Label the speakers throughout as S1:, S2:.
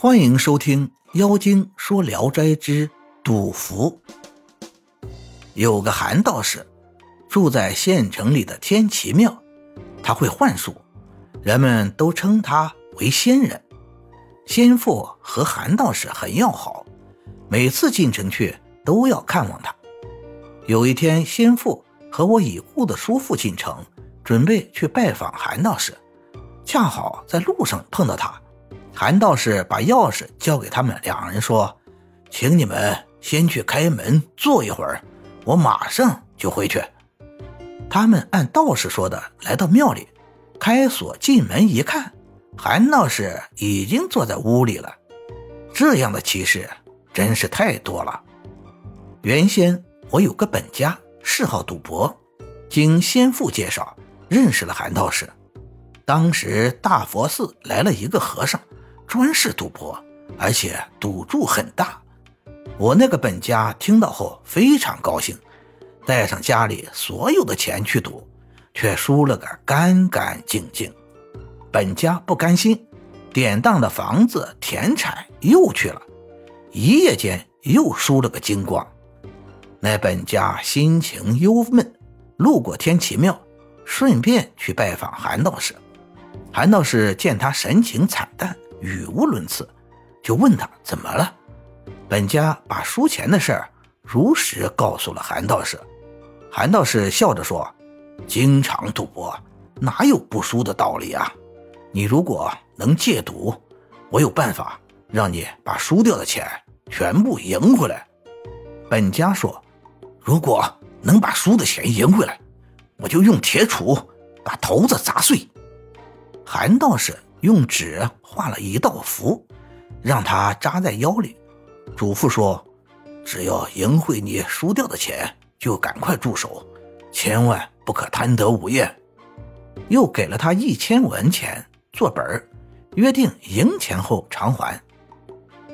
S1: 欢迎收听《妖精说聊斋之赌符》。有个韩道士住在县城里的天齐庙，他会幻术，人们都称他为仙人。仙父和韩道士很要好，每次进城去都要看望他。有一天，仙父和我已故的叔父进城，准备去拜访韩道士，恰好在路上碰到他。韩道士把钥匙交给他们两人，说：“请你们先去开门坐一会儿，我马上就回去。”他们按道士说的来到庙里，开锁进门一看，韩道士已经坐在屋里了。这样的奇事真是太多了。原先我有个本家，嗜好赌博，经先父介绍认识了韩道士。当时大佛寺来了一个和尚。专是赌博，而且赌注很大。我那个本家听到后非常高兴，带上家里所有的钱去赌，却输了个干干净净。本家不甘心，典当的房子田产又去了，一夜间又输了个精光。那本家心情忧闷，路过天齐庙，顺便去拜访韩道士。韩道士见他神情惨淡。语无伦次，就问他怎么了。本家把输钱的事儿如实告诉了韩道士。韩道士笑着说：“经常赌博，哪有不输的道理啊？你如果能戒赌，我有办法让你把输掉的钱全部赢回来。”本家说：“如果能把输的钱赢回来，我就用铁杵把头子砸碎。”韩道士。用纸画了一道符，让他扎在腰里，嘱咐说：“只要赢回你输掉的钱，就赶快住手，千万不可贪得无厌。”又给了他一千文钱做本约定赢钱后偿还。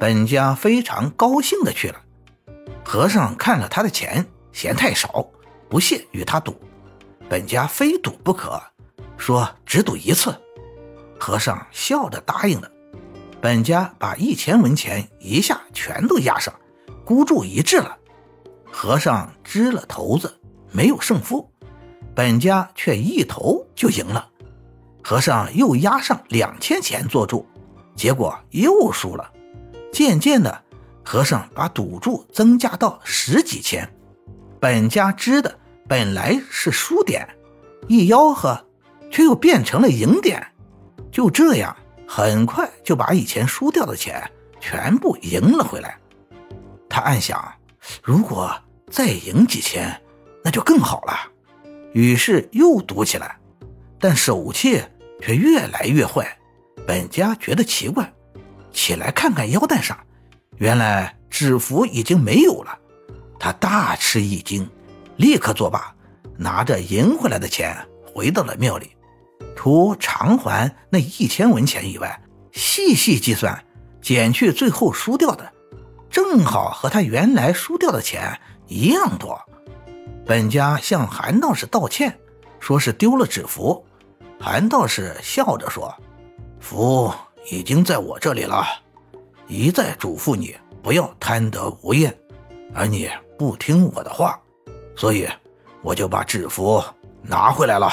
S1: 本家非常高兴的去了。和尚看了他的钱，嫌太少，不屑与他赌。本家非赌不可，说只赌一次。和尚笑着答应了，本家把一千文钱一下全都押上，孤注一掷了。和尚支了头子，没有胜负，本家却一头就赢了。和尚又押上两千钱做注，结果又输了。渐渐的，和尚把赌注增加到十几千，本家支的本来是输点，一吆喝，却又变成了赢点。就这样，很快就把以前输掉的钱全部赢了回来。他暗想，如果再赢几千，那就更好了。于是又赌起来，但手气却越来越坏。本家觉得奇怪，起来看看腰带上，原来纸符已经没有了。他大吃一惊，立刻作罢，拿着赢回来的钱回到了庙里。除偿还那一千文钱以外，细细计算，减去最后输掉的，正好和他原来输掉的钱一样多。本家向韩道士道歉，说是丢了纸符。韩道士笑着说：“符已经在我这里了，一再嘱咐你不要贪得无厌，而你不听我的话，所以我就把纸符拿回来了。”